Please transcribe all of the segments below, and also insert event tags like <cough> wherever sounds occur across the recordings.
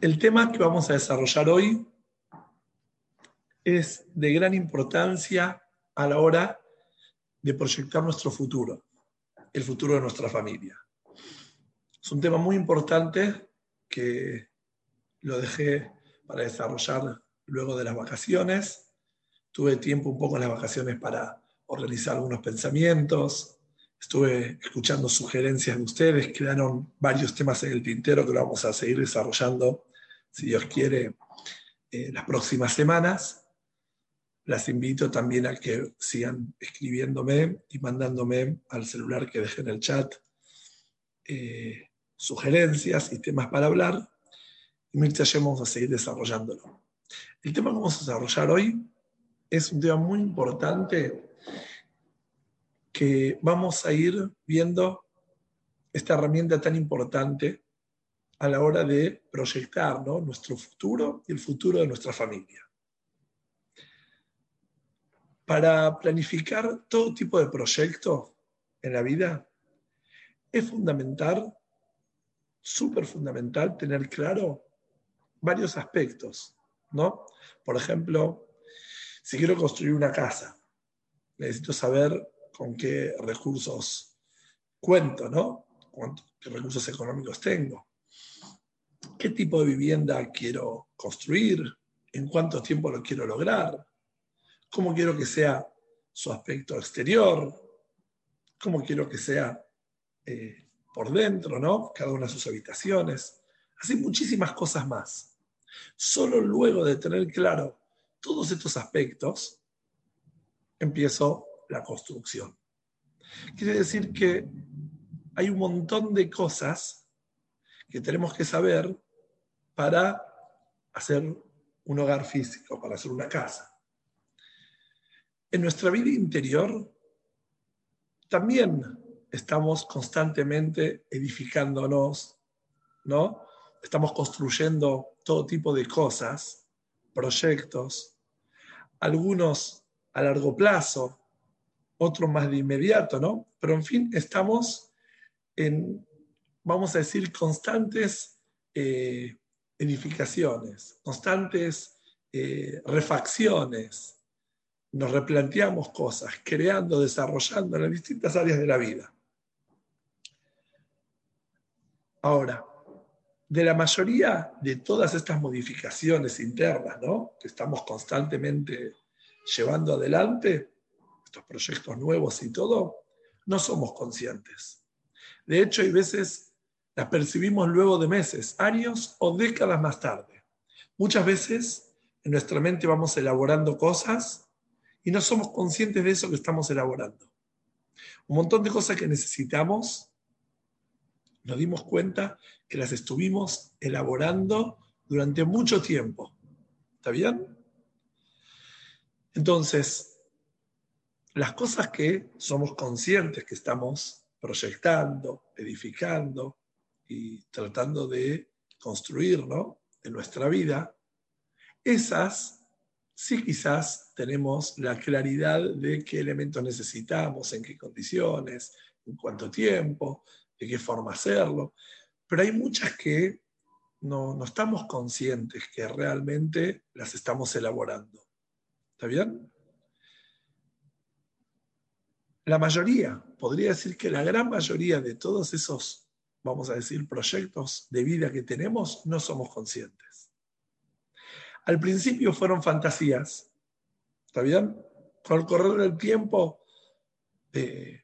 El tema que vamos a desarrollar hoy es de gran importancia a la hora de proyectar nuestro futuro, el futuro de nuestra familia. Es un tema muy importante que lo dejé para desarrollar luego de las vacaciones. Tuve tiempo un poco en las vacaciones para organizar algunos pensamientos. Estuve escuchando sugerencias de ustedes, quedaron varios temas en el tintero que lo vamos a seguir desarrollando si Dios quiere, eh, las próximas semanas. Las invito también a que sigan escribiéndome y mandándome al celular que dejé en el chat eh, sugerencias y temas para hablar. Y mientras vamos a seguir desarrollándolo. El tema que vamos a desarrollar hoy es un tema muy importante que vamos a ir viendo esta herramienta tan importante a la hora de proyectar nuestro futuro y el futuro de nuestra familia. Para planificar todo tipo de proyecto en la vida, es fundamental, súper fundamental, tener claro varios aspectos, ¿no? Por ejemplo, si quiero construir una casa, necesito saber con qué recursos cuento, ¿no? ¿Qué recursos económicos tengo? Qué tipo de vivienda quiero construir, en cuánto tiempo lo quiero lograr, cómo quiero que sea su aspecto exterior, cómo quiero que sea eh, por dentro, ¿no? Cada una de sus habitaciones. Así muchísimas cosas más. Solo luego de tener claro todos estos aspectos, empiezo la construcción. Quiere decir que hay un montón de cosas que tenemos que saber para hacer un hogar físico, para hacer una casa. En nuestra vida interior también estamos constantemente edificándonos, ¿no? Estamos construyendo todo tipo de cosas, proyectos, algunos a largo plazo, otros más de inmediato, ¿no? Pero en fin, estamos en, vamos a decir, constantes eh, edificaciones, constantes eh, refacciones. Nos replanteamos cosas, creando, desarrollando en las distintas áreas de la vida. Ahora, de la mayoría de todas estas modificaciones internas, ¿no? Que estamos constantemente llevando adelante, estos proyectos nuevos y todo, no somos conscientes. De hecho, hay veces las percibimos luego de meses, años o décadas más tarde. Muchas veces en nuestra mente vamos elaborando cosas y no somos conscientes de eso que estamos elaborando. Un montón de cosas que necesitamos, nos dimos cuenta que las estuvimos elaborando durante mucho tiempo. ¿Está bien? Entonces, las cosas que somos conscientes que estamos proyectando, edificando, y tratando de construir en nuestra vida, esas sí quizás tenemos la claridad de qué elementos necesitamos, en qué condiciones, en cuánto tiempo, de qué forma hacerlo, pero hay muchas que no, no estamos conscientes que realmente las estamos elaborando. ¿Está bien? La mayoría, podría decir que la gran mayoría de todos esos vamos a decir, proyectos de vida que tenemos, no somos conscientes. Al principio fueron fantasías, ¿está bien? Con el correr del tiempo eh,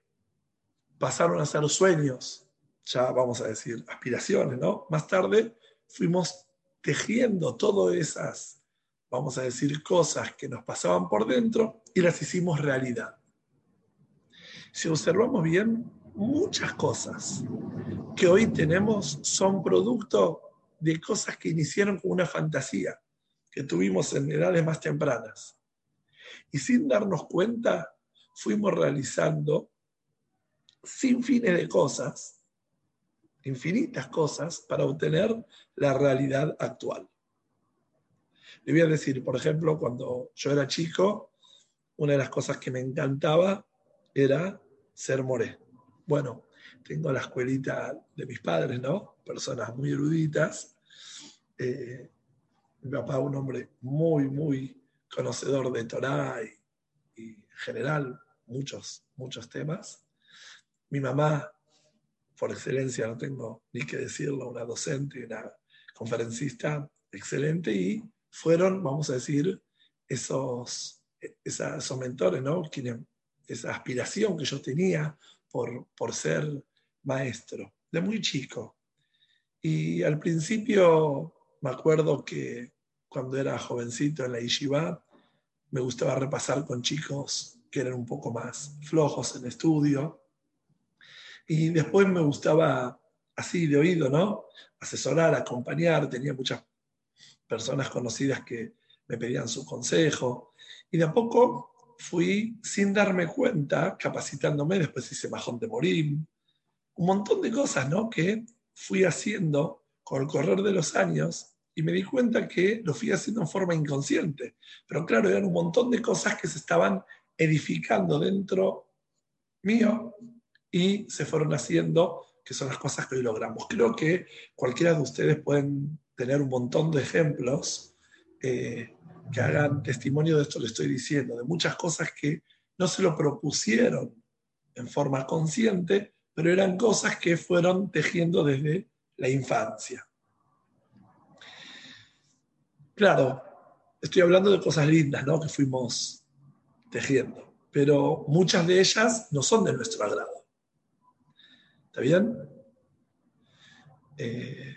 pasaron a ser sueños, ya vamos a decir, aspiraciones, ¿no? Más tarde fuimos tejiendo todas esas, vamos a decir, cosas que nos pasaban por dentro y las hicimos realidad. Si observamos bien, muchas cosas que hoy tenemos son producto de cosas que iniciaron con una fantasía que tuvimos en edades más tempranas. Y sin darnos cuenta, fuimos realizando sin fines de cosas, infinitas cosas, para obtener la realidad actual. Le voy a decir, por ejemplo, cuando yo era chico, una de las cosas que me encantaba era ser moré. Bueno, tengo la escuelita de mis padres, ¿no? Personas muy eruditas. Eh, mi papá, un hombre muy, muy conocedor de Torah y, y, en general muchos, muchos temas. Mi mamá, por excelencia, no tengo ni que decirlo, una docente, una conferencista excelente y fueron, vamos a decir, esos, esos mentores, ¿no? esa aspiración que yo tenía por, por ser maestro, de muy chico. Y al principio me acuerdo que cuando era jovencito en la Yeshiva, me gustaba repasar con chicos que eran un poco más flojos en estudio. Y después me gustaba, así de oído, ¿no? Asesorar, acompañar. Tenía muchas personas conocidas que me pedían su consejo. Y de a poco fui, sin darme cuenta, capacitándome. Después hice Majón de Morim, un montón de cosas ¿no? que fui haciendo con el correr de los años y me di cuenta que lo fui haciendo en forma inconsciente. Pero claro, eran un montón de cosas que se estaban edificando dentro mío y se fueron haciendo, que son las cosas que hoy logramos. Creo que cualquiera de ustedes pueden tener un montón de ejemplos eh, que hagan testimonio de esto que estoy diciendo, de muchas cosas que no se lo propusieron en forma consciente, pero eran cosas que fueron tejiendo desde la infancia. Claro, estoy hablando de cosas lindas, ¿no? Que fuimos tejiendo, pero muchas de ellas no son de nuestro agrado. ¿Está bien? Eh,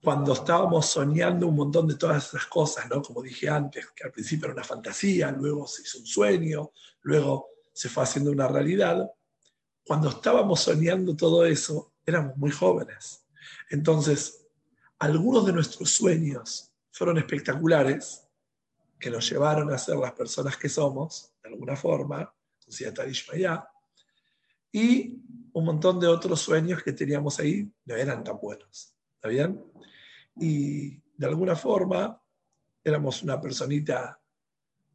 cuando estábamos soñando un montón de todas esas cosas, ¿no? Como dije antes, que al principio era una fantasía, luego se hizo un sueño, luego se fue haciendo una realidad cuando estábamos soñando todo eso, éramos muy jóvenes. Entonces, algunos de nuestros sueños fueron espectaculares, que nos llevaron a ser las personas que somos, de alguna forma, y un montón de otros sueños que teníamos ahí no eran tan buenos. ¿Está bien? Y de alguna forma éramos una personita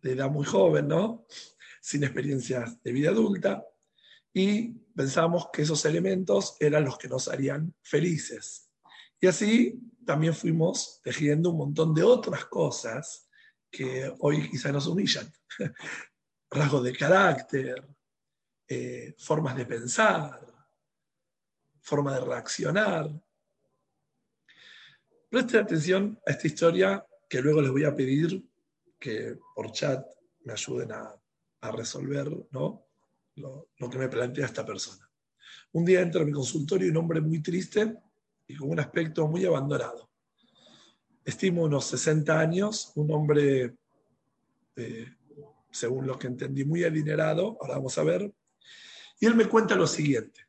de edad muy joven, ¿no? Sin experiencias de vida adulta, y pensamos que esos elementos eran los que nos harían felices. Y así también fuimos tejiendo un montón de otras cosas que hoy quizá nos humillan. <laughs> Rasgos de carácter, eh, formas de pensar, forma de reaccionar. Presten atención a esta historia que luego les voy a pedir que por chat me ayuden a, a resolver, ¿no? Lo, que me plantea esta persona. Un día entra a mi consultorio un hombre muy triste y con un aspecto muy abandonado. Estimo unos 60 años, un hombre, eh, según lo que entendí, muy adinerado, ahora vamos a ver, y él me cuenta lo siguiente.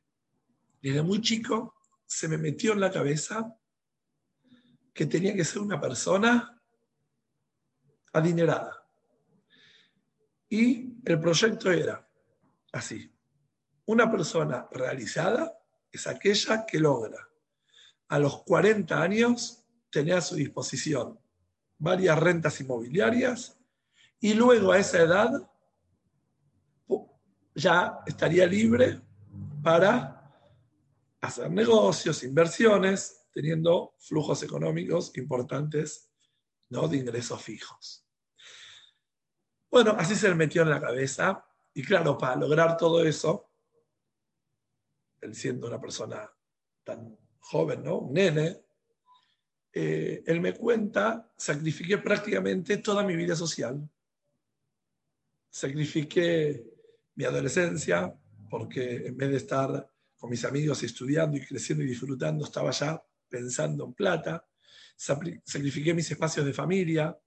Desde muy chico se me metió en la cabeza que tenía que ser una persona adinerada. Y el proyecto era así. Una persona realizada es aquella que logra a los 40 años tener a su disposición varias rentas inmobiliarias y luego a esa edad ya estaría libre para hacer negocios, inversiones, teniendo flujos económicos importantes ¿no? de ingresos fijos. Bueno, así se le metió en la cabeza y claro, para lograr todo eso, él siendo una persona tan joven, ¿no? Un nene, eh, él me cuenta, sacrifiqué prácticamente toda mi vida social. Sacrifiqué mi adolescencia, porque en vez de estar con mis amigos estudiando y creciendo y disfrutando, estaba ya pensando en plata. Sacrifiqué mis espacios de familia.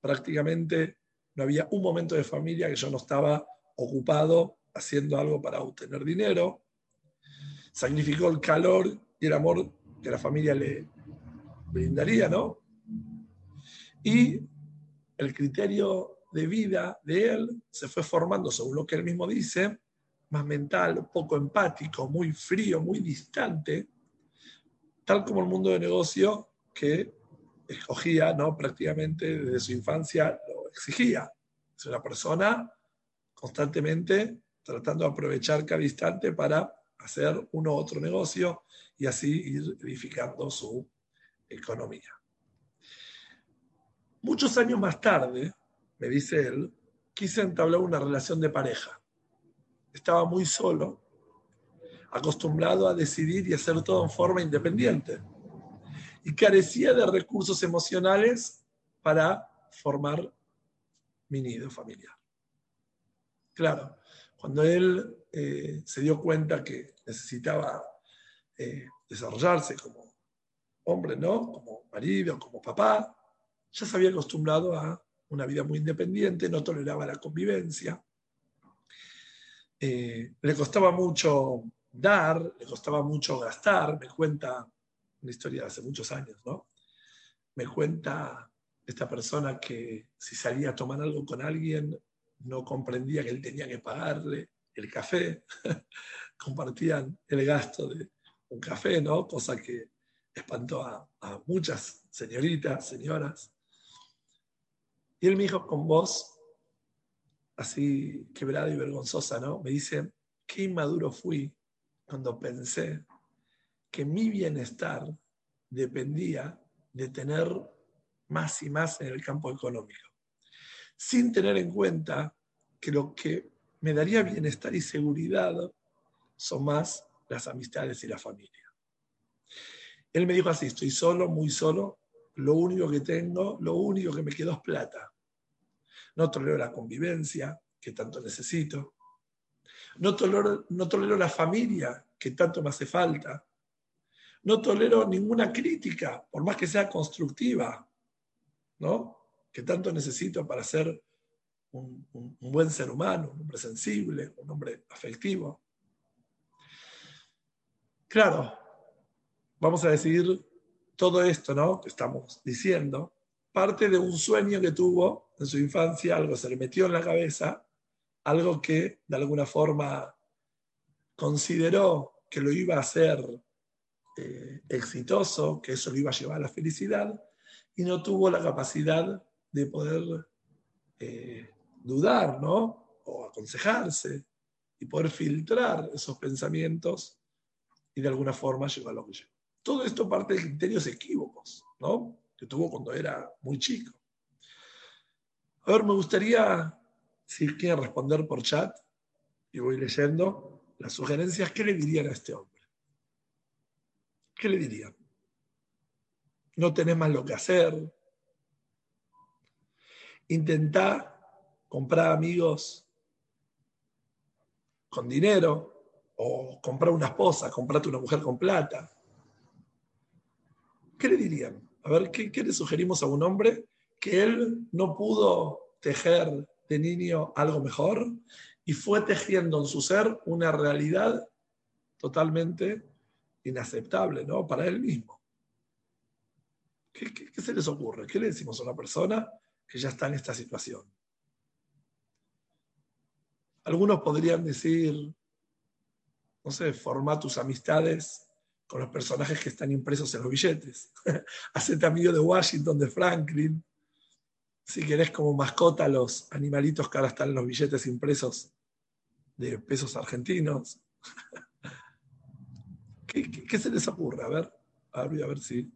Prácticamente no había un momento de familia que yo no estaba ocupado haciendo algo para obtener dinero, sacrificó el calor y el amor que la familia le brindaría, ¿no? Y el criterio de vida de él se fue formando, según lo que él mismo dice, más mental, poco empático, muy frío, muy distante, tal como el mundo de negocio que escogía, ¿no? prácticamente desde su infancia lo exigía. Es una persona constantemente tratando de aprovechar cada instante para hacer uno u otro negocio y así ir edificando su economía. Muchos años más tarde, me dice él, quise entablar una relación de pareja. Estaba muy solo, acostumbrado a decidir y hacer todo en forma independiente. Y carecía de recursos emocionales para formar mi nido familiar. Claro, cuando él eh, se dio cuenta que necesitaba eh, desarrollarse como hombre, ¿no? Como marido, como papá, ya se había acostumbrado a una vida muy independiente, no toleraba la convivencia. Eh, le costaba mucho dar, le costaba mucho gastar. Me cuenta una historia de hace muchos años, ¿no? Me cuenta esta persona que si salía a tomar algo con alguien, no comprendía que él tenía que pagarle el café. <laughs> Compartían el gasto de un café, ¿no? Cosa que espantó a, a muchas señoritas, señoras. Y él me dijo con voz así quebrada y vergonzosa, ¿no? Me dice, qué inmaduro fui cuando pensé que mi bienestar dependía de tener más y más en el campo económico, sin tener en cuenta que lo que me daría bienestar y seguridad son más las amistades y la familia. Él me dijo así, estoy solo, muy solo, lo único que tengo, lo único que me quedó es plata no tolero la convivencia que tanto necesito, no tolero, no tolero la familia que tanto me hace falta, no tolero ninguna crítica, por más que sea constructiva, ¿no? que tanto necesito para ser un, buen ser humano, un hombre sensible, un hombre afectivo. Claro, vamos a decir todo esto, ¿no? Que estamos diciendo, parte de un sueño que tuvo en su infancia, algo se le metió en la cabeza, algo que de alguna forma consideró que lo iba a hacer eh, exitoso, que eso lo iba a llevar a la felicidad, y no tuvo la capacidad de poder eh, dudar, ¿no? O aconsejarse y poder filtrar esos pensamientos y de alguna forma llegar a lo que llegó. Todo esto parte de criterios equívocos, ¿no? que tuvo cuando era muy chico. A ver, me gustaría, si quieren responder por chat, y voy leyendo las sugerencias, ¿qué le dirían a este hombre? ¿Qué le dirían? No tenés más lo que hacer. Intentá comprar amigos con dinero o comprar una esposa, comprarte una mujer con plata. ¿Qué le dirían? A ver, ¿qué, le sugerimos a un hombre que él no pudo tejer de niño algo mejor y fue tejiendo en su ser una realidad totalmente inaceptable ¿no? para él mismo? ¿Qué, qué se les ocurre? ¿Qué le decimos a una persona que ya está en esta situación? Algunos podrían decir, no sé, forma tus amistades con los personajes que están impresos en los billetes. <laughs> Hacete amigo de Washington, de Franklin. Si querés como mascota los animalitos que ahora están en los billetes impresos de pesos argentinos. <laughs> ¿Qué, se les ocurre? A ver, a ver, a ver si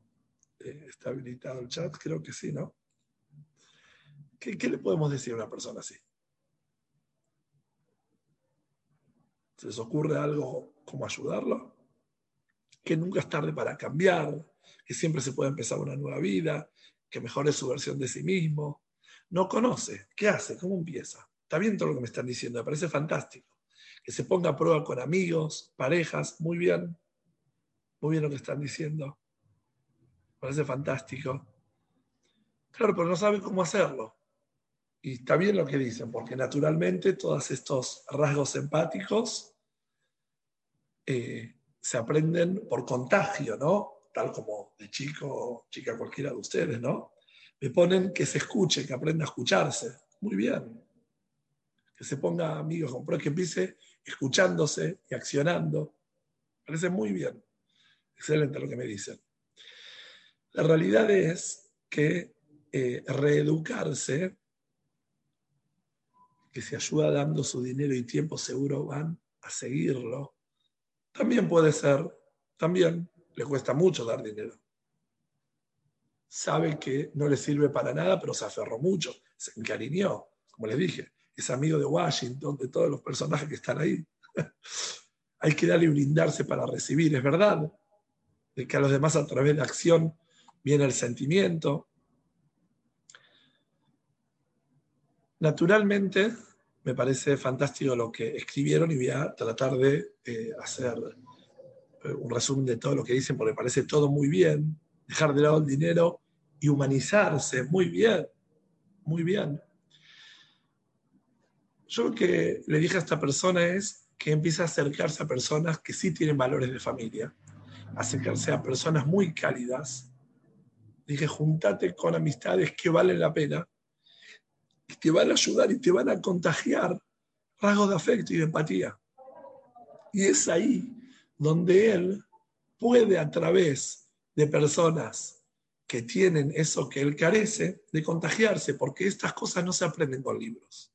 eh, está habilitado el chat. Creo que sí, ¿no? ¿Qué, ¿Qué le podemos decir a una persona así? ¿Se les ocurre algo como ayudarlo? que nunca es tarde para cambiar, que siempre se puede empezar una nueva vida, que mejore su versión de sí mismo. No conoce. ¿Qué hace? ¿Cómo empieza? Está bien todo lo que me están diciendo, me parece fantástico. Que se ponga a prueba con amigos, parejas, muy bien. Muy bien lo que están diciendo. Me parece fantástico. Claro, pero no sabe cómo hacerlo. Y está bien lo que dicen, porque naturalmente todos estos rasgos empáticos eh, se aprenden por contagio, ¿no? tal como de chico, chica cualquiera de ustedes, ¿no? Me ponen que se escuche, que aprenda a escucharse. Muy bien. Que se ponga amigos con que empiece escuchándose y accionando. Parece muy bien. Excelente lo que me dicen. La realidad es que eh, reeducarse, que se ayuda dando su dinero y tiempo, seguro van a seguirlo. También puede ser, también le cuesta mucho dar dinero. Sabe que no le sirve para nada, pero se aferró mucho, se encariñó, como les dije, es amigo de Washington, de todos los personajes que están ahí. <laughs> Hay que darle y brindarse para recibir, es verdad, de que a los demás a través de acción viene el sentimiento. Naturalmente, me parece fantástico lo que escribieron y voy a tratar de eh, hacer eh, un resumen de todo lo que dicen porque parece todo muy bien. Dejar de lado el dinero y humanizarse, muy bien, muy bien. Yo lo que le dije a esta persona es que empiece a acercarse a personas que sí tienen valores de familia, acercarse a personas muy cálidas. Dije, juntate con amistades que valen la pena y te van a ayudar y te van a contagiar rasgos de afecto y de empatía. Y es ahí donde él puede a través de personas que tienen eso que él carece, de contagiarse, porque estas cosas no se aprenden con libros.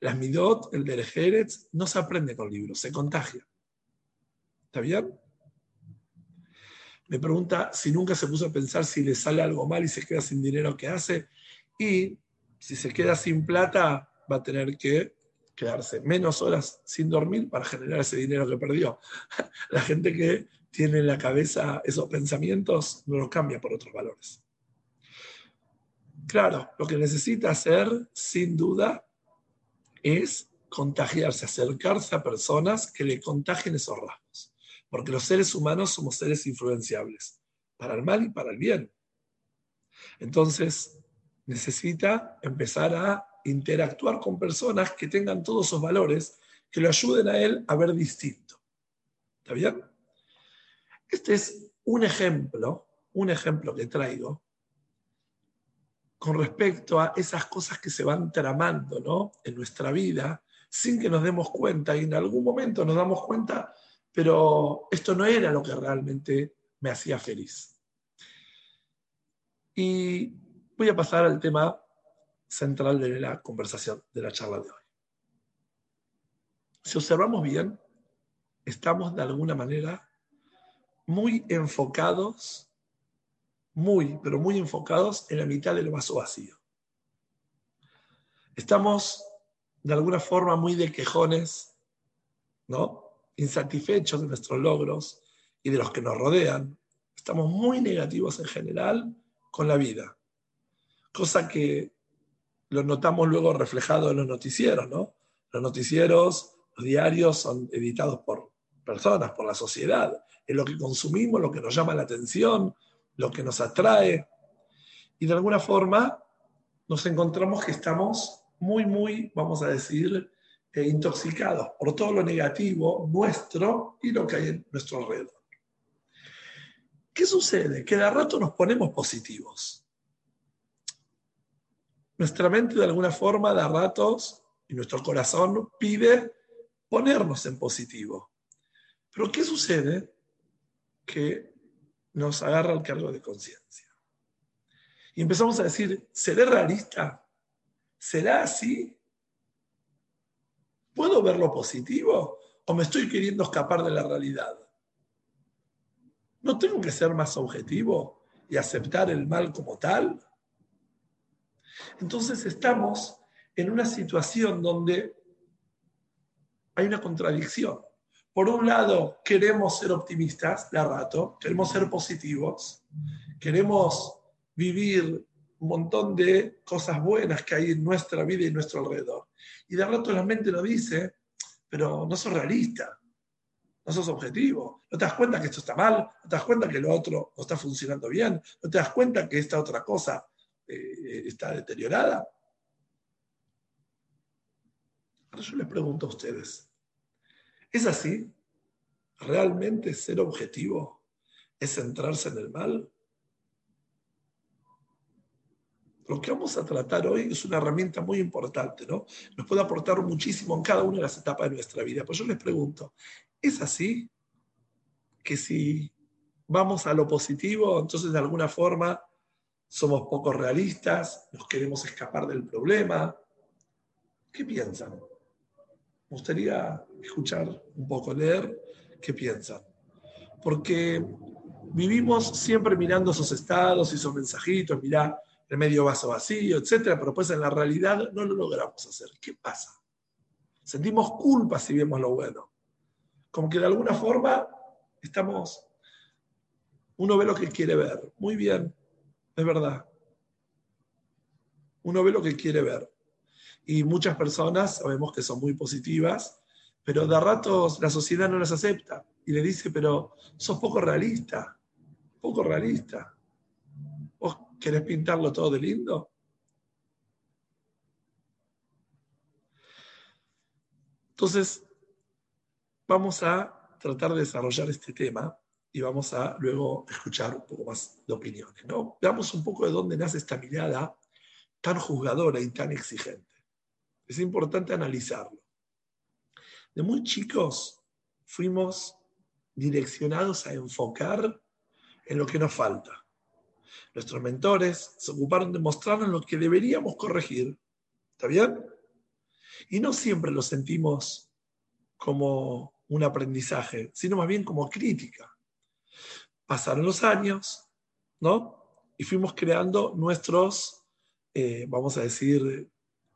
Las midot, el del no se aprende con libros, se contagia. ¿Está bien? Me pregunta si nunca se puso a pensar si le sale algo mal y se queda sin dinero, ¿qué hace? Y si se queda sin plata, va a tener que quedarse menos horas sin dormir para generar ese dinero que perdió. <laughs> La gente que tiene en la cabeza esos pensamientos no los cambia por otros valores. Claro, lo que necesita hacer, sin duda, es contagiarse, acercarse a personas que le contagien esos rasgos. Porque los seres humanos somos seres influenciables, para el mal y para el bien. Entonces, necesita empezar a interactuar con personas que tengan todos esos valores, que lo ayuden a él a ver distinto. ¿Está bien? Este es un ejemplo, un ejemplo que traigo con respecto a esas cosas que se van tramando ¿no? en nuestra vida sin que nos demos cuenta y en algún momento nos damos cuenta, pero esto no era lo que realmente me hacía feliz. Y voy a pasar al tema central de la conversación, de la charla de hoy. Si observamos bien, estamos de alguna manera muy enfocados, muy, pero muy enfocados en la mitad del vaso vacío. Estamos de alguna forma muy de quejones, ¿no? Insatisfechos de nuestros logros y de los que nos rodean. Estamos muy negativos en general con la vida cosa que lo notamos luego reflejado en los noticieros, ¿no? Los noticieros, los diarios son editados por personas, por la sociedad. Es lo que consumimos, lo que nos llama la atención, lo que nos atrae. Y de alguna forma nos encontramos que estamos muy, muy, vamos a decir, eh, intoxicados por todo lo negativo nuestro y lo que hay en nuestro alrededor. ¿Qué sucede? Que de rato nos ponemos positivos nuestra mente de alguna forma da ratos y nuestro corazón pide ponernos en positivo. Pero ¿qué sucede? Que nos agarra el cargo de conciencia. Y empezamos a decir, ¿seré realista? ¿Será así? ¿Puedo ver lo positivo o me estoy queriendo escapar de la realidad? ¿No tengo que ser más objetivo y aceptar el mal como tal? Entonces estamos en una situación donde hay una contradicción. Por un lado, queremos ser optimistas de rato, queremos ser positivos, queremos vivir un montón de cosas buenas que hay en nuestra vida y en nuestro alrededor. Y de rato la mente nos dice, pero no sos realista, no sos objetivo, no te das cuenta que esto está mal, no te das cuenta que lo otro no está funcionando bien, no te das cuenta que esta otra cosa eh, está deteriorada. Ahora yo les pregunto a ustedes, ¿es así? ¿Realmente ser objetivo? es centrarse en el mal? Lo que vamos a tratar hoy es una herramienta muy importante, ¿no? Nos puede aportar muchísimo en cada una de las etapas de nuestra vida. Pues yo les pregunto, ¿es así que si vamos a lo positivo, entonces de alguna forma somos poco realistas, nos queremos escapar del problema? ¿Qué piensan? Me gustaría escuchar un poco, leer qué piensan. Porque vivimos siempre mirando esos estados y esos mensajitos, mirá, el medio vaso vacío, etcétera, pero pues en la realidad no lo logramos hacer. ¿Qué pasa? Sentimos culpa si vemos lo bueno. Como que de alguna forma estamos, uno ve lo que quiere ver. Muy bien, es verdad. Uno ve lo que quiere ver. Y muchas personas sabemos que son muy positivas, pero de ratos la sociedad no las acepta y le dice, pero sos poco realista, poco realista. ¿Querés pintarlo todo de lindo? Entonces, vamos a tratar de desarrollar este tema y vamos a luego escuchar un poco más de opiniones. ¿no? Veamos un poco de dónde nace esta mirada tan juzgadora y tan exigente. Es importante analizarlo. De muy chicos fuimos direccionados a enfocar en lo que nos falta. Nuestros mentores se ocuparon de mostrarnos lo que deberíamos corregir. ¿Está bien? Y no siempre lo sentimos como un aprendizaje, sino más bien como crítica. Pasaron los años, ¿no? Y fuimos creando nuestros, eh, vamos a decir,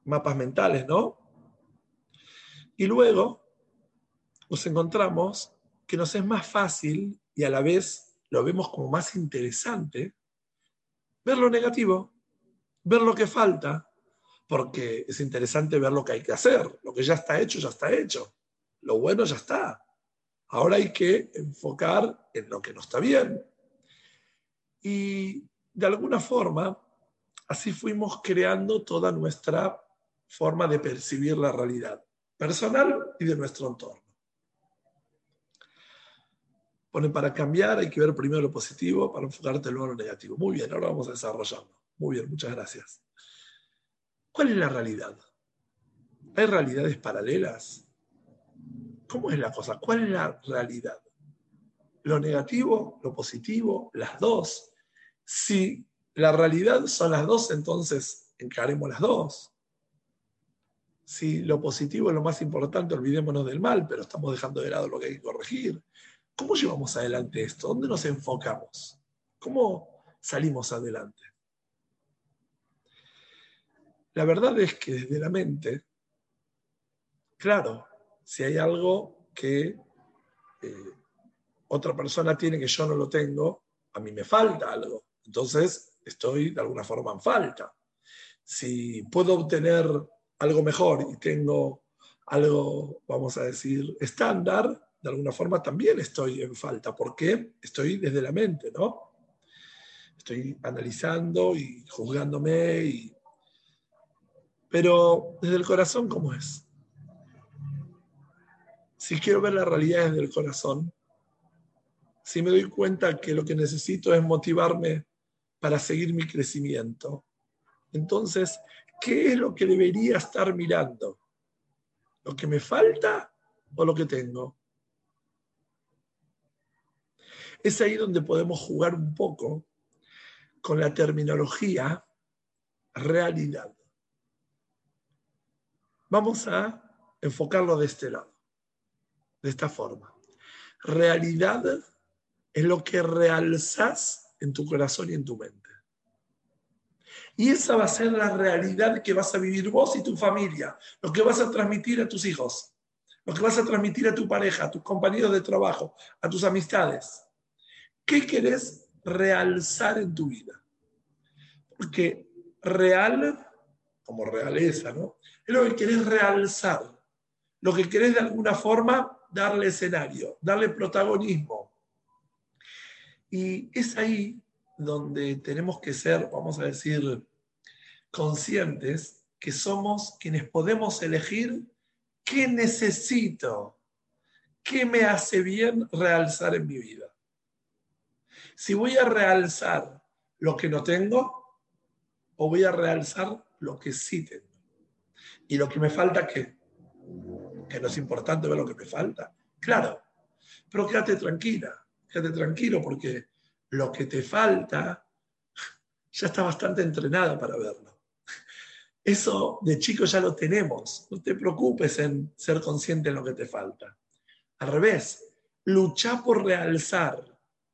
mapas mentales, ¿no? Y luego nos encontramos que nos es más fácil y a la vez lo vemos como más interesante ver lo negativo, ver lo que falta, porque es interesante ver lo que hay que hacer, lo que ya está hecho, ya está hecho, lo bueno ya está. Ahora hay que enfocar en lo que no está bien. Y de alguna forma, así fuimos creando toda nuestra forma de percibir la realidad personal y de nuestro entorno. Pone para cambiar, hay que ver primero lo positivo para enfocarte luego en lo negativo. Muy bien, ahora vamos a desarrollarlo. Muy bien, muchas gracias. ¿Cuál es la realidad? ¿Hay realidades paralelas? ¿Cómo es la cosa? ¿Cuál es la realidad? ¿Lo negativo, lo positivo, las dos? Si la realidad son las dos, entonces encaremos las dos. Si lo positivo es lo más importante, olvidémonos del mal, pero estamos dejando de lado lo que hay que corregir. ¿Cómo llevamos adelante esto? ¿Dónde nos enfocamos? ¿Cómo salimos adelante? La verdad es que desde la mente, claro, si hay algo que eh, otra persona tiene que yo no lo tengo, a mí me falta algo. Entonces estoy de alguna forma en falta. Si puedo obtener algo mejor y tengo algo, vamos a decir, estándar, de alguna forma también estoy en falta. ¿Por qué? Estoy desde la mente, ¿no? Estoy analizando y juzgándome. Y... Pero desde el corazón, ¿cómo es? Si quiero ver la realidad desde el corazón, si me doy cuenta que lo que necesito es motivarme para seguir mi crecimiento, entonces, ¿qué es lo que debería estar mirando? ¿Lo que me falta o lo que tengo? Es ahí donde podemos jugar un poco con la terminología realidad. Vamos a enfocarlo de este lado, de esta forma. Realidad es lo que realzas en tu corazón y en tu mente. Y esa va a ser la realidad que vas a vivir vos y tu familia, lo que vas a transmitir a tus hijos, lo que vas a transmitir a tu pareja, a tus compañeros de trabajo, a tus amistades. ¿Qué querés realzar en tu vida? Porque real, como realeza, ¿no? Es lo que querés realzar, lo que querés de alguna forma darle escenario, darle protagonismo. Y es ahí donde tenemos que ser, vamos a decir, conscientes que somos quienes podemos elegir qué necesito, qué me hace bien realzar en mi vida. Si voy a realzar lo que no tengo o voy a realzar lo que sí tengo. Y lo que me falta, ¿qué? Que no es importante ver lo que me falta. Claro, pero quédate tranquila, quédate tranquilo porque lo que te falta <laughs> ya está bastante entrenada para verlo. <laughs> Eso de chico ya lo tenemos. No te preocupes en ser consciente en lo que te falta. Al revés, lucha por realzar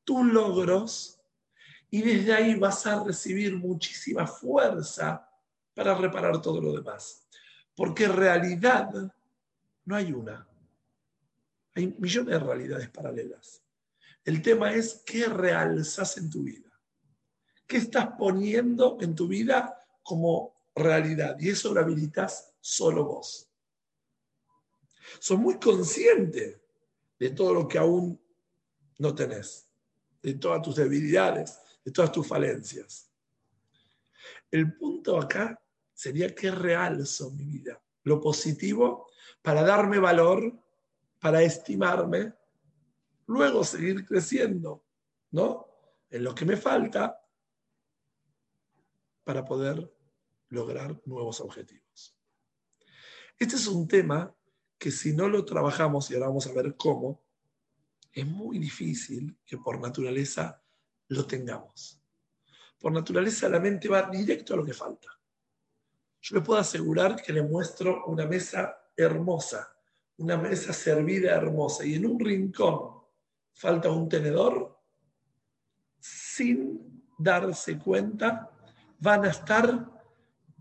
tus logros y desde ahí vas a recibir muchísima fuerza para reparar todo lo demás. Porque realidad no hay una. Hay millones de realidades paralelas. El tema es qué realzas en tu vida. ¿Qué estás poniendo en tu vida como realidad? Y eso lo habilitas solo vos. Sos muy consciente de todo lo que aún no tenés, de todas tus debilidades, de todas tus falencias. El punto acá sería que realzo mi vida, lo positivo para darme valor, para estimarme, luego seguir creciendo, ¿no? En lo que me falta para poder lograr nuevos objetivos. Este es un tema que si no lo trabajamos, y ahora vamos a ver cómo, es muy difícil que por naturaleza lo tengamos. Por naturaleza la mente va directo a lo que falta. Yo le puedo asegurar que le muestro una mesa hermosa, una mesa servida hermosa, y en un rincón falta un tenedor, sin darse cuenta, van a estar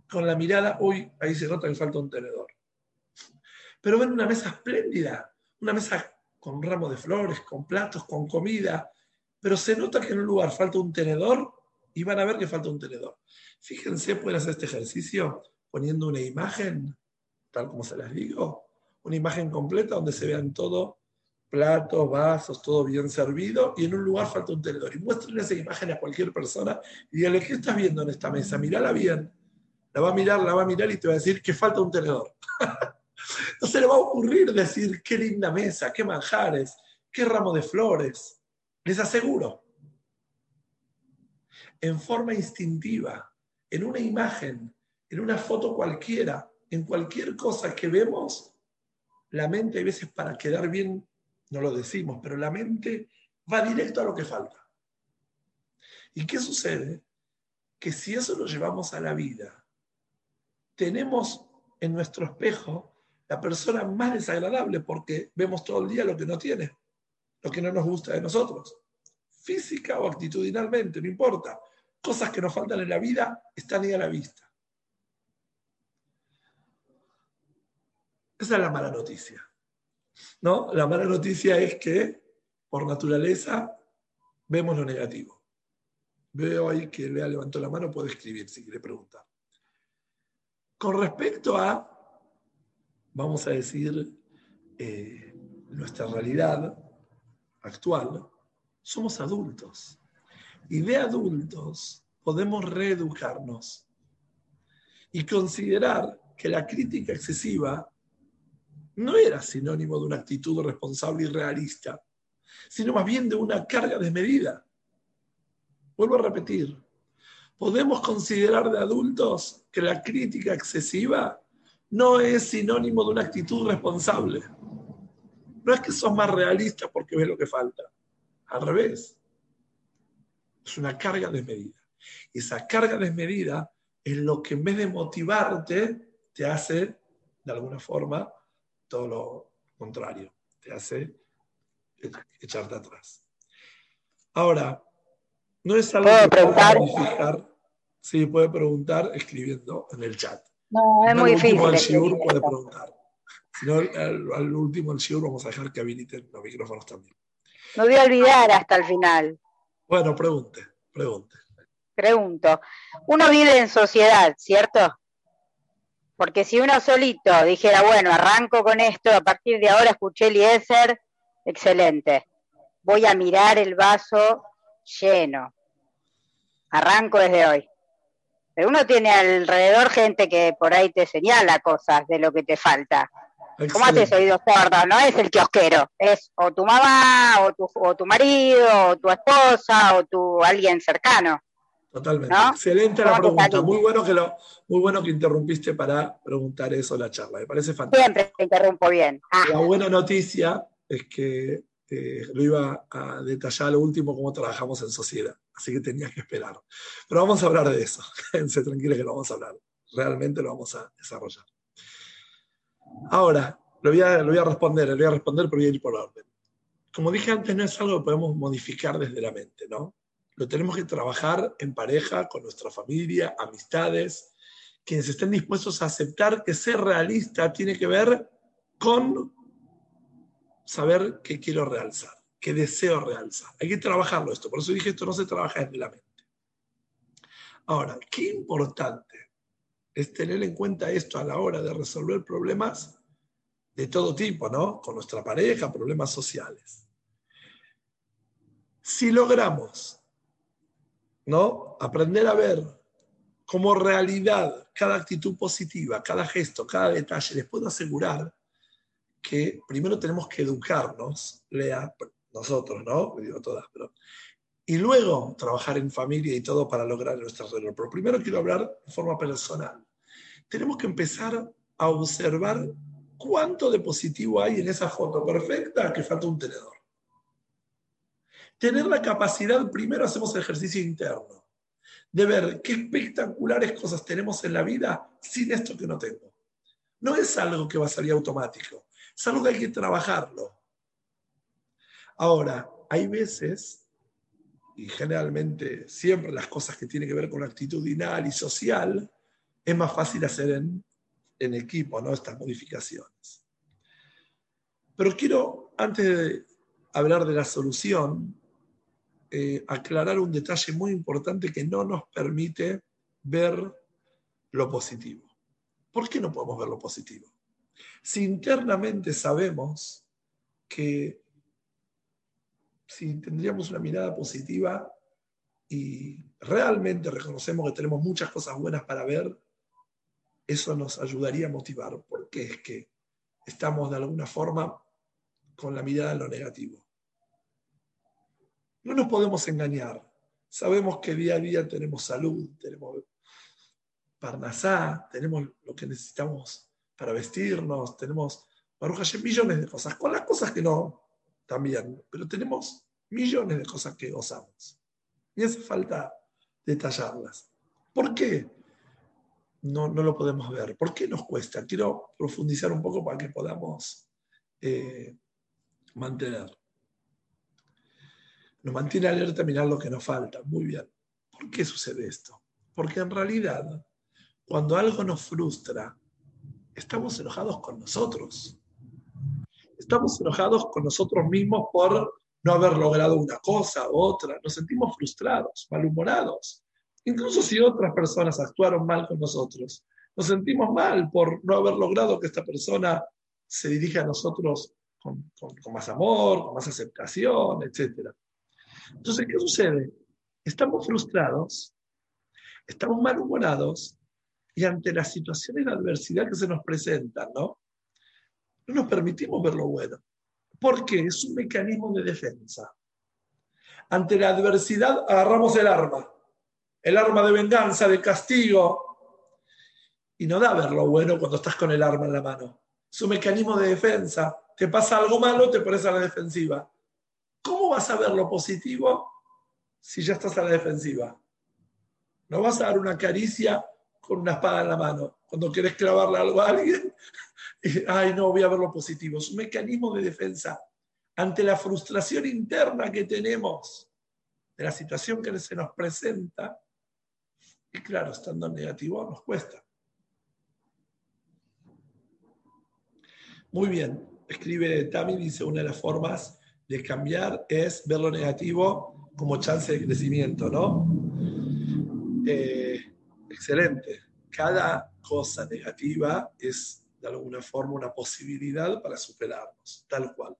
con la mirada, uy, ahí se nota que falta un tenedor pero ven una mesa espléndida, una mesa con ramos de flores, con platos, con comida, pero se nota que en un lugar falta un tenedor y van a ver que falta un tenedor. Fíjense, pueden hacer este ejercicio poniendo una imagen, tal como se las digo, una imagen completa donde se vean todo, platos, vasos, todo bien servido, y en un lugar falta un tenedor. Y muestren esa imagen a cualquier persona y díganle, ¿qué estás viendo en esta mesa? Mírala bien. La va a mirar, la va a mirar y te va a decir que falta un tenedor. <laughs> No se le va a ocurrir decir qué linda mesa, qué manjares, qué ramo de flores. Les aseguro. En forma instintiva, en una imagen, en una foto cualquiera, en cualquier cosa que vemos, la mente a veces para quedar bien, no lo decimos, pero la mente va directo a lo que falta. ¿Y qué sucede? Que si eso lo llevamos a la vida, tenemos en nuestro espejo la persona más desagradable porque vemos todo el día lo que no tiene, lo que no nos gusta de nosotros. Física o actitudinalmente, no importa. Cosas que nos faltan en la vida están ahí a la vista. Esa es la mala noticia. ¿No? La mala noticia es que, por naturaleza, vemos lo negativo. Veo ahí que Lea levantó la mano, puede escribir si quiere preguntar. Con respecto a vamos a decir, eh, nuestra realidad actual, somos adultos. Y de adultos podemos reeducarnos y considerar que la crítica excesiva no era sinónimo de una actitud responsable y realista, sino más bien de una carga desmedida. Vuelvo a repetir, podemos considerar de adultos que la crítica excesiva no es sinónimo de una actitud responsable. No es que sos más realista porque ves lo que falta. Al revés. Es una carga desmedida. Y esa carga desmedida es lo que en vez de motivarte, te hace, de alguna forma, todo lo contrario. Te hace echarte atrás. Ahora, no es algo que preguntar. Sí, puede preguntar escribiendo en el chat. No, es muy difícil. Al Shiur puede preguntar. Si no, al, último al Shiur vamos a dejar que habiliten los micrófonos también. Me voy a olvidar hasta el final. Bueno, pregunte, pregunte. Pregunto. Uno vive en sociedad, ¿cierto? Porque si uno solito dijera, bueno, arranco con esto, a partir de ahora escuché Eliezer, excelente. Voy a mirar el vaso lleno. Arranco desde hoy. Pero uno tiene alrededor gente que por ahí te señala cosas de lo que te falta. ¿Cómo haces oídos sordos? No es el kiosquero, es o tu mamá, o tu, o tu marido, o tu esposa, o tu alguien cercano. Totalmente. Excelente la pregunta. Muy bueno, que lo, muy bueno que interrumpiste para preguntar eso en la charla. Me parece fantástico. Siempre te interrumpo bien. Ah. La buena noticia es que eh, lo iba a detallar lo último cómo trabajamos en sociedad. Así que tenías que esperar. Pero vamos a hablar de eso. <laughs> Quédense tranquilos que lo vamos a hablar. Realmente lo vamos a desarrollar. Ahora, lo voy a, lo voy a responder, lo voy a responder, pero voy a ir por orden. Como dije antes, no es algo que podemos modificar desde la mente, ¿no? Lo tenemos que trabajar en pareja, con nuestra familia, amistades, quienes estén dispuestos a aceptar que ser realista tiene que ver con saber qué quiero realzar, qué deseo realzar. Hay que trabajarlo esto, por eso dije esto no se trabaja desde la mente. Ahora, qué importante es tener en cuenta esto a la hora de resolver problemas de todo tipo, ¿no? Con nuestra pareja, problemas sociales. Si logramos, ¿no? Aprender a ver como realidad cada actitud positiva, cada gesto, cada detalle, les puedo asegurar que primero tenemos que educarnos, lea nosotros, ¿no? Digo todas, y luego trabajar en familia y todo para lograr nuestra realidad. Pero primero quiero hablar de forma personal tenemos que empezar a observar cuánto de positivo hay en esa foto perfecta que falta un tenedor. Tener la capacidad, primero hacemos el ejercicio interno, de ver qué espectaculares cosas tenemos en la vida sin esto que no tengo. No es algo que va a salir automático, es algo que hay que trabajarlo. Ahora, hay veces, y generalmente siempre las cosas que tienen que ver con actitudinal y social, es más fácil hacer en, equipo ¿no? estas modificaciones. Pero quiero, antes de hablar de la solución, eh, aclarar un detalle muy importante que no nos permite ver lo positivo. ¿Por qué no podemos ver lo positivo? Si internamente sabemos que si tendríamos una mirada positiva y realmente reconocemos que tenemos muchas cosas buenas para ver, eso nos ayudaría a motivar, porque es que estamos de alguna forma con la mirada en lo negativo. No nos podemos engañar. Sabemos que día a día tenemos salud, tenemos parnasá, tenemos lo que necesitamos para vestirnos, tenemos, Baruch millones de cosas, con las cosas que no, también, pero tenemos millones de cosas que gozamos. Y hace falta detallarlas. ¿Por qué? no, lo podemos ver. ¿Por qué nos cuesta? Quiero profundizar un poco para que podamos eh, mantener. Nos mantiene alerta mirar lo que nos falta. Muy bien. ¿Por qué sucede esto? Porque en realidad, cuando algo nos frustra, estamos enojados con nosotros. Estamos enojados con nosotros mismos por no haber logrado una cosa u otra. Nos sentimos frustrados, malhumorados. Incluso si otras personas actuaron mal con nosotros, nos sentimos mal por no haber logrado que esta persona se dirija a nosotros con, más amor, con más aceptación, etc. Entonces, ¿qué sucede? Estamos frustrados, estamos malhumorados y ante las situaciones de adversidad que se nos presentan, ¿no? No nos permitimos ver lo bueno. porque Es un mecanismo de defensa. Ante la adversidad agarramos el arma el arma de venganza, de castigo. Y no da ver lo bueno cuando estás con el arma en la mano. Es un mecanismo de defensa. Te pasa algo malo, te pones a la defensiva. ¿Cómo vas a ver lo positivo si ya estás a la defensiva? No vas a dar una caricia con una espada en la mano. Cuando quieres clavarle algo a alguien, <laughs> ay, no, voy a ver lo positivo. Es un mecanismo de defensa ante la frustración interna que tenemos de la situación que se nos presenta. Y claro, estando negativo nos cuesta. Muy bien, escribe Tami, dice una de las formas de cambiar es ver lo negativo como chance de crecimiento, ¿no? Eh, excelente. Cada cosa negativa es de alguna forma una posibilidad para superarnos, tal cual.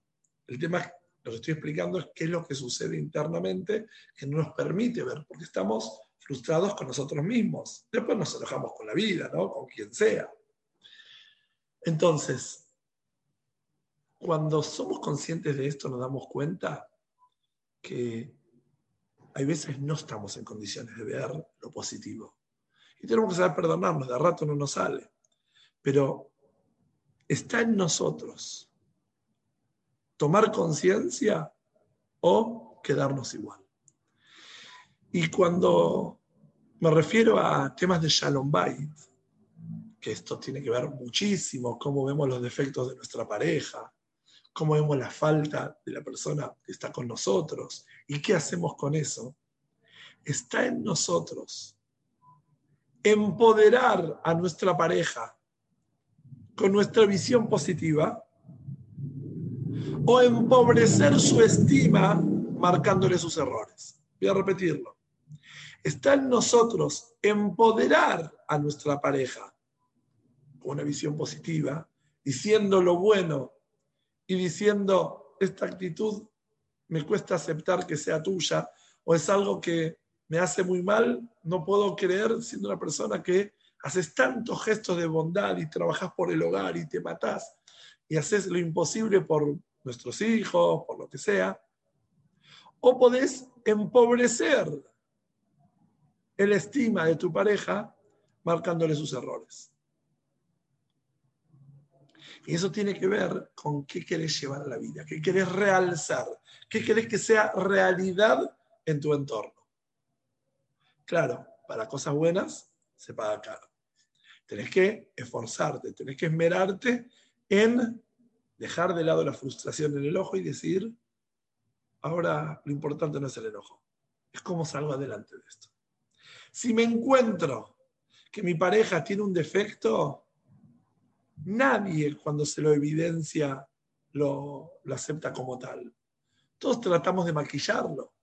El tema, lo que estoy explicando es qué es lo que sucede internamente que no nos permite ver, porque estamos frustrados con nosotros mismos. Después nos enojamos con la vida, ¿no? Con quien sea. Entonces, cuando somos conscientes de esto nos damos cuenta que hay veces no estamos en condiciones de ver lo positivo. Y tenemos que saber perdonarnos, de rato no nos sale. Pero está en nosotros tomar conciencia o quedarnos igual. Y cuando me refiero a temas de Shalom Bait, que esto tiene que ver muchísimo, cómo vemos los defectos de nuestra pareja, cómo vemos la falta de la persona que está con nosotros y qué hacemos con eso, está en nosotros empoderar a nuestra pareja con nuestra visión positiva o empobrecer su estima marcándole sus errores. Voy a repetirlo. Está en nosotros empoderar a nuestra pareja con una visión positiva, diciendo lo bueno y diciendo, esta actitud me cuesta aceptar que sea tuya o es algo que me hace muy mal, no puedo creer siendo una persona que haces tantos gestos de bondad y trabajas por el hogar y te matás y haces lo imposible por nuestros hijos, por lo que sea, o podés empobrecer el estima de tu pareja marcándole sus errores. Y eso tiene que ver con qué querés llevar a la vida, qué querés realzar, qué querés que sea realidad en tu entorno. Claro, para cosas buenas se paga caro. Tenés que esforzarte, tenés que esmerarte en dejar de lado la frustración en el ojo y decir, ahora lo importante no es el enojo, es cómo salgo adelante de esto. Si me encuentro que mi pareja tiene un defecto, nadie cuando se lo evidencia lo, acepta como tal. Todos tratamos de maquillarlo,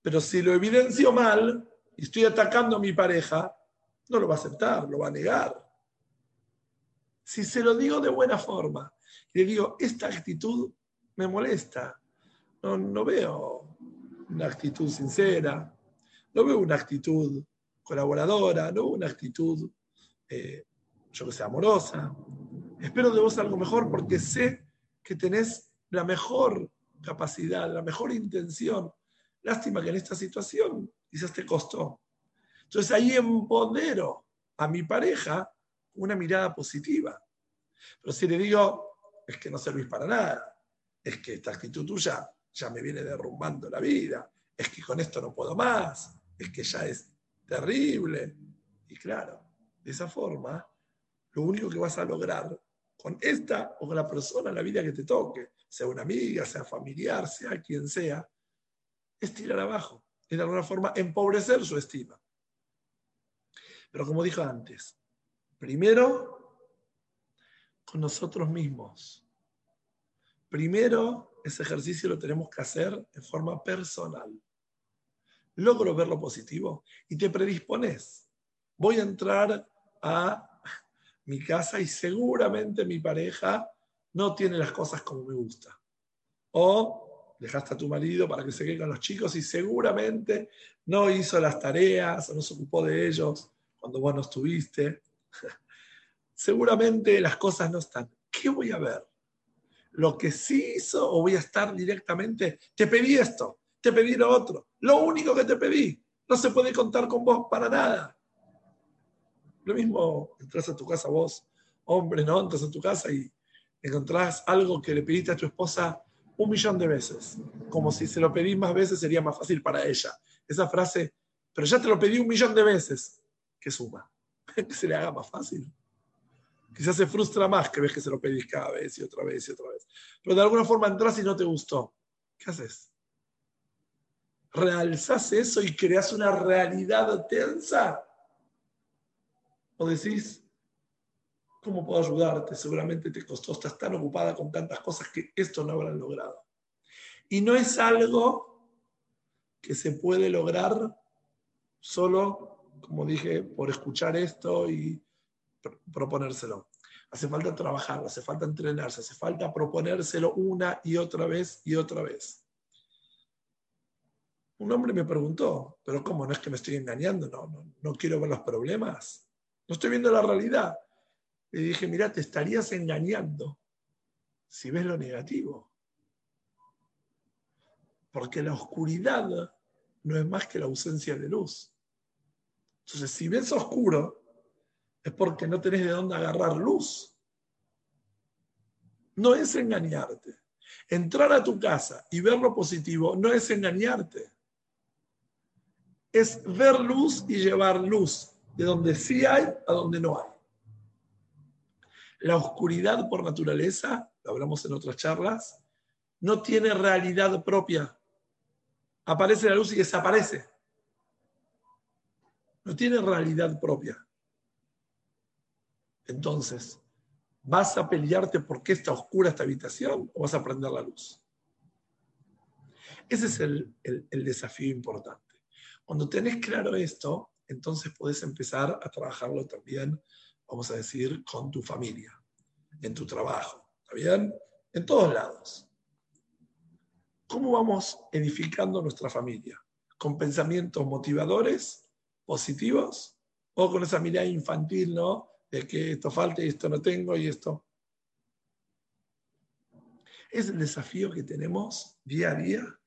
pero si lo evidencio mal, y estoy atacando a mi pareja, no lo va a aceptar, lo va a negar. Si se lo digo de buena forma y le digo, esta actitud me molesta, no, veo una actitud sincera, no veo una actitud colaboradora, no veo una actitud, eh, yo que sé, amorosa. Espero de vos algo mejor porque sé que tenés la mejor capacidad, la mejor intención. Lástima que en esta situación quizás te costó. Entonces ahí empodero a mi pareja una mirada positiva. Pero si le digo, es que no servís para nada, es que esta actitud tuya ya me viene derrumbando la vida, es que con esto no puedo más, es que ya es terrible. Y claro, de esa forma, lo único que vas a lograr con esta o con la persona la vida que te toque, sea una amiga, sea familiar, sea quien sea, es tirar abajo de alguna forma empobrecer su estima. Pero como dijo antes, primero con nosotros mismos. Primero ese ejercicio lo tenemos que hacer en forma personal. Logro ver lo positivo y te predispones. Voy a entrar a mi casa y seguramente mi pareja no tiene las cosas como me gusta. O dejaste a tu marido para que se quede con los chicos y seguramente no hizo las tareas o no se ocupó de ellos cuando vos no estuviste. <laughs> seguramente las cosas no están. ¿Qué voy a ver? ¿Lo que sí hizo o voy a estar directamente? Te pedí esto, te pedí lo otro. Lo único que te pedí. No se puede contar con vos para nada. Lo mismo, entras a tu casa vos, hombre, ¿no? Entras a tu casa y encontrás algo que le pediste a tu esposa un millón de veces, como si se lo pedís más veces sería más fácil para ella. Esa frase, pero ya te lo pedí un millón de veces, ¿qué suma? <laughs> que se le haga más fácil. Quizás se frustra más que ves que se lo pedís cada vez y otra vez y otra vez. Pero de alguna forma entras y no te gustó. ¿Qué haces? ¿Realzás eso y creas una realidad tensa? ¿O decís, ¿Cómo puedo ayudarte? Seguramente te costó, estás tan ocupada con tantas cosas que esto no habrán logrado. Y no es algo que se puede lograr solo, como dije, por escuchar esto y proponérselo. Hace falta trabajar, hace falta entrenarse, hace falta proponérselo una y otra vez y otra vez. Un hombre me preguntó, pero ¿cómo? ¿No es que me estoy engañando? No, no quiero ver los problemas. No estoy viendo la realidad. Le dije, mira, te estarías engañando si ves lo negativo. Porque la oscuridad no es más que la ausencia de luz. Entonces, si ves oscuro, es porque no tenés de dónde agarrar luz. No es engañarte. Entrar a tu casa y ver lo positivo no es engañarte. Es ver luz y llevar luz de donde sí hay a donde no hay. La oscuridad por naturaleza, lo hablamos en otras charlas, no tiene realidad propia. Aparece la luz y desaparece. No tiene realidad propia. Entonces, ¿vas a pelearte porque está oscura esta habitación o vas a prender la luz? Ese es el, el desafío importante. Cuando tenés claro esto, entonces puedes empezar a trabajarlo también, vamos a decir, con tu familia, en tu trabajo, ¿está bien? En todos lados. ¿Cómo vamos edificando nuestra familia? ¿Con pensamientos motivadores, positivos? ¿O con esa mirada infantil, ¿no? De que esto falta y esto no tengo y esto. Es el desafío que tenemos día a día,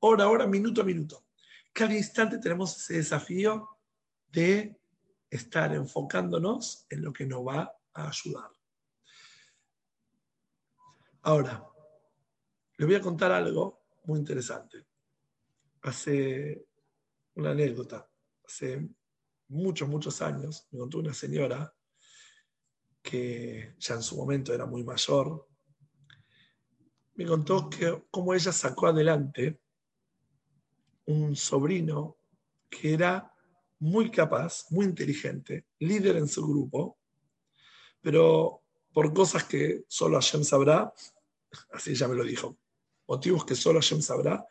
hora a hora, minuto a minuto. Cada instante tenemos ese desafío de estar enfocándonos en lo que nos va a ayudar. Ahora, les voy a contar algo muy interesante. Hace una anécdota, hace muchos, muchos años, me contó una señora que ya en su momento era muy mayor, me contó que cómo ella sacó adelante un sobrino que era muy capaz, muy inteligente, líder en su grupo, pero por cosas que solo Hashem sabrá, <laughs> así ella me lo dijo, motivos que solo Hashem sabrá,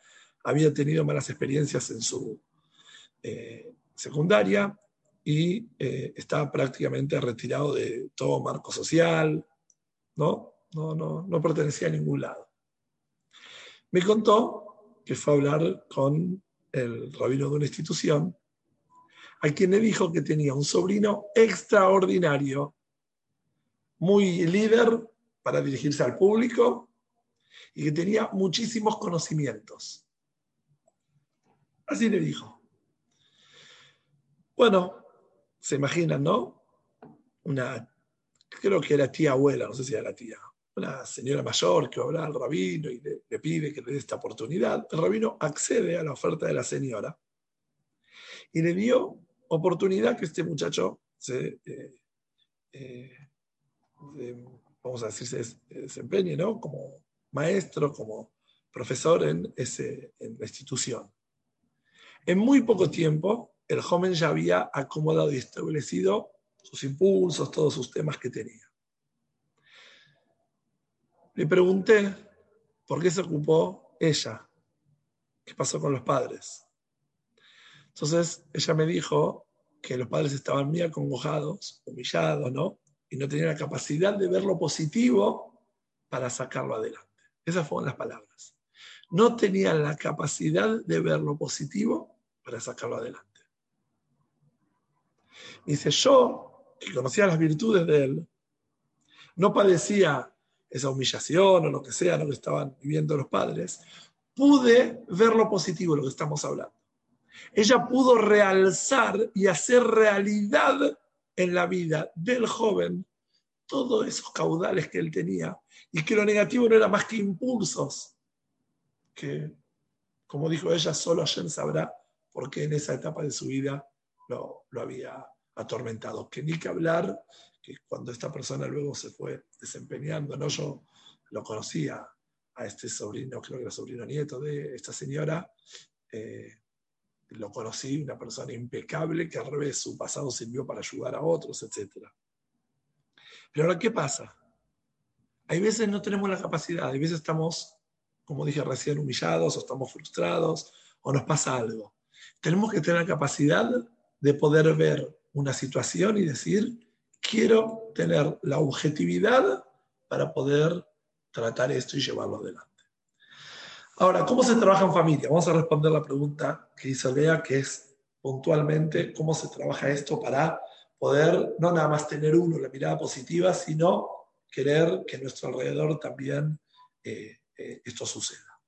había tenido malas experiencias en su eh, secundaria y eh, estaba prácticamente retirado de todo marco social, ¿no? No, no, no pertenecía a ningún lado. Me contó que fue a hablar con el rabino de una institución a quien le dijo que tenía un sobrino extraordinario, muy líder para dirigirse al público y que tenía muchísimos conocimientos. Así le dijo. Bueno, se imaginan, ¿no? Una, creo que era tía abuela, no sé si era la tía, una señora mayor que habla al rabino y le, le pide que le dé esta oportunidad. El rabino accede a la oferta de la señora y le dio oportunidad que este muchacho se, eh, eh, vamos a se desempeñe ¿no? como maestro, como profesor en, ese, en la institución. En muy poco tiempo, el joven ya había acomodado y establecido sus impulsos, todos sus temas que tenía. Le pregunté por qué se ocupó ella, qué pasó con los padres. Entonces ella me dijo que los padres estaban muy acongojados, humillados, ¿no? Y no tenían la capacidad de ver lo positivo para sacarlo adelante. Esas fueron las palabras. No tenían la capacidad de ver lo positivo para sacarlo adelante. dice, yo, que conocía las virtudes de él, no padecía esa humillación o lo que sea, lo que estaban viviendo los padres, pude ver lo positivo lo que estamos hablando ella pudo realzar y hacer realidad en la vida del joven todos esos caudales que él tenía y que lo negativo no era más que impulsos que, como dijo ella, solo Hashem sabrá porque en esa etapa de su vida lo, lo había atormentado. Que ni que hablar, que cuando esta persona luego se fue desempeñando, ¿no? yo lo conocía a este sobrino, creo que era sobrino nieto de esta señora, eh, lo conocí, una persona impecable que al revés su pasado sirvió para ayudar a otros, etc. Pero ahora, ¿qué pasa? Hay veces no tenemos la capacidad, hay veces estamos, como dije recién, humillados o estamos frustrados o nos pasa algo. Tenemos que tener la capacidad de poder ver una situación y decir, quiero tener la objetividad para poder tratar esto y llevarlo adelante. Ahora, ¿cómo se trabaja en familia? Vamos a responder la pregunta que hizo Lea, que es puntualmente cómo se trabaja esto para poder no nada más tener uno la mirada positiva, sino querer que a nuestro alrededor también eh, eh, esto suceda.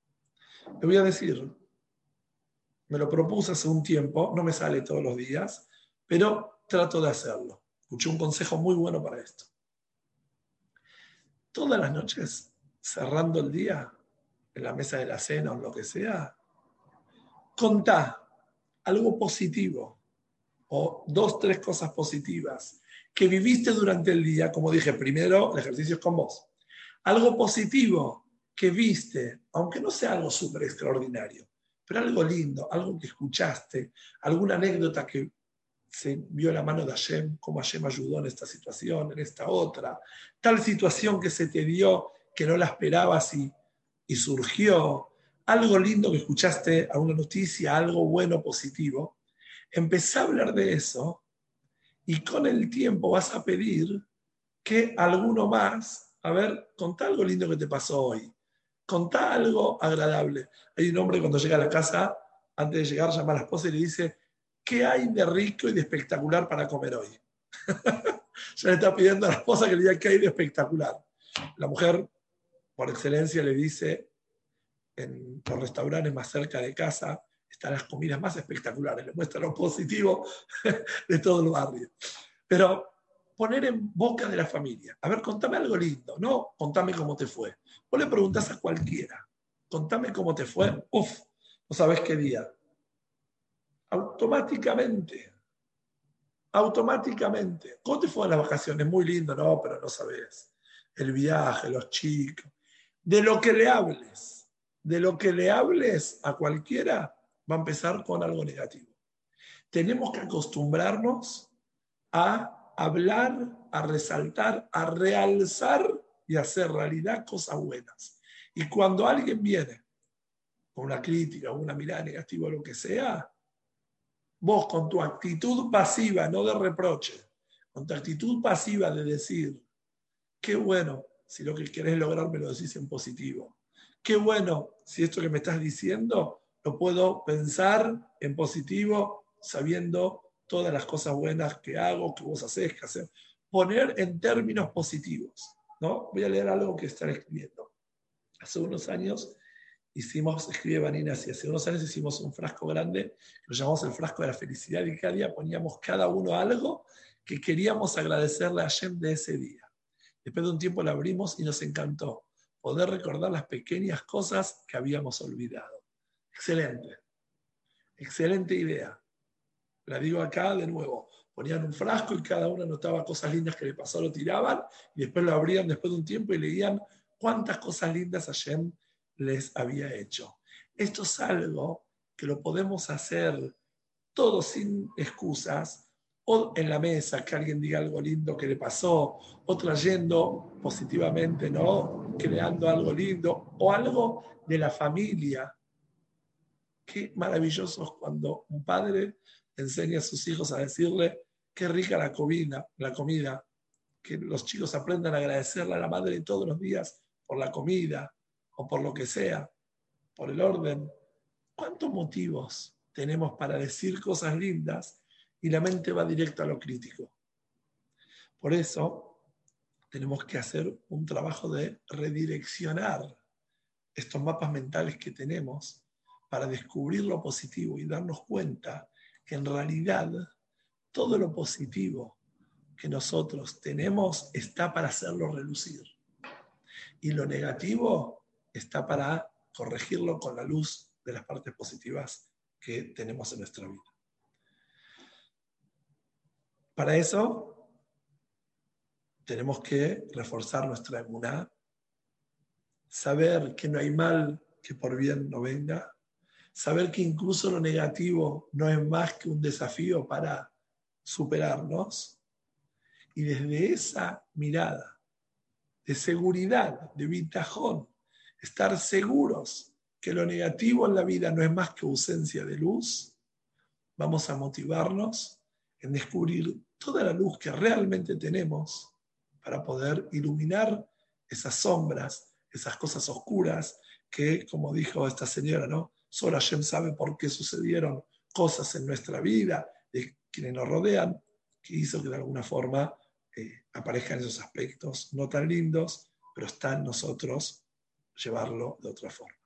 Le voy a decir, me lo propuse hace un tiempo, no me sale todos los días, pero trato de hacerlo. Escuché un consejo muy bueno para esto. Todas las noches, cerrando el día, en la mesa de la cena o lo que sea, contá algo positivo o dos, tres cosas positivas que viviste durante el día, como dije, primero el ejercicio es con vos. Algo positivo que viste, aunque no sea algo súper extraordinario, pero algo lindo, algo que escuchaste, alguna anécdota que se vio la mano de Hashem, cómo Hashem ayudó en esta situación, en esta otra, tal situación que se te dio que no la esperabas y, y surgió, algo lindo que escuchaste, alguna noticia, algo bueno, positivo, empezá a hablar de eso y con el tiempo vas a pedir que alguno más, a ver, contá algo lindo que te pasó hoy, contá algo agradable. Hay un hombre cuando llega a la casa, antes de llegar, llama a la esposa y le dice, ¿qué hay de rico y de espectacular para comer hoy? <laughs> ya le está pidiendo a la esposa que le diga qué hay de espectacular. La mujer, por excelencia, le dice, en los restaurantes más cerca de casa están las comidas más espectaculares, le muestra lo positivo <laughs> de todo el barrio. Pero poner en boca de la familia, a ver, contame algo lindo, no contame cómo te fue. Vos le preguntás a cualquiera, contame cómo te fue, uf, no sabes qué día. Automáticamente, automáticamente. ¿Cómo te fue en las vacaciones? Muy lindo, no, pero no sabes. El viaje, los chicos. De lo que le hables de lo que le hables a cualquiera va a empezar con algo negativo. Tenemos que acostumbrarnos a hablar, a resaltar, a realzar y hacer realidad cosas buenas. Y cuando alguien viene con una crítica, una mirada negativa o lo que sea, vos con tu actitud pasiva, no de reproche, con tu actitud pasiva de decir, qué bueno, si lo que querés lograr me lo decís en positivo qué bueno si esto que me estás diciendo lo puedo pensar en positivo, sabiendo todas las cosas buenas que hago, que vos hacés, que hacer. Poner en términos positivos. ¿no? Voy a leer algo que están escribiendo. Hace unos años hicimos, escribe Vanina así, hace unos años hicimos un frasco grande, lo llamamos el frasco de la felicidad, y cada día poníamos cada uno algo que queríamos agradecerle a Shem de ese día. Después de un tiempo lo abrimos y nos encantó poder recordar las pequeñas cosas que habíamos olvidado. Excelente, excelente idea. La digo acá de nuevo. Ponían un frasco y cada uno anotaba cosas lindas que le pasó, lo tiraban y después lo abrían después de un tiempo y leían cuántas cosas lindas Hashem les había hecho. Esto es algo que lo podemos hacer todos sin excusas, o en la mesa que alguien diga algo lindo que le pasó, o trayendo positivamente, ¿no? Creando algo lindo, o algo de la familia. Qué maravilloso es cuando un padre enseña a sus hijos a decirle qué rica la comida, la comida, que los chicos aprendan a agradecerle a la madre todos los días por la comida o por lo que sea, por el orden. ¿Cuántos motivos tenemos para decir cosas lindas y la mente va directo a lo crítico. Por eso tenemos que hacer un trabajo de redireccionar estos mapas mentales que tenemos para descubrir lo positivo y darnos cuenta que en realidad todo lo positivo que nosotros tenemos está para hacerlo relucir. Y lo negativo está para corregirlo con la luz de las partes positivas que tenemos en nuestra vida. Para eso tenemos que reforzar nuestra emuná, saber que no hay mal que por bien no venga, saber que incluso lo negativo no es más que un desafío para superarnos. Y desde esa mirada de seguridad, de vitajón, estar seguros que lo negativo en la vida no es más que ausencia de luz, vamos a motivarnos en descubrir toda la luz que realmente tenemos para poder iluminar esas sombras, esas cosas oscuras que, como dijo esta señora, ¿no? Solo Hashem sabe por qué sucedieron cosas en nuestra vida, de quienes nos rodean, que hizo que de alguna forma eh, aparezcan esos aspectos no tan lindos, pero está en nosotros llevarlo de otra forma.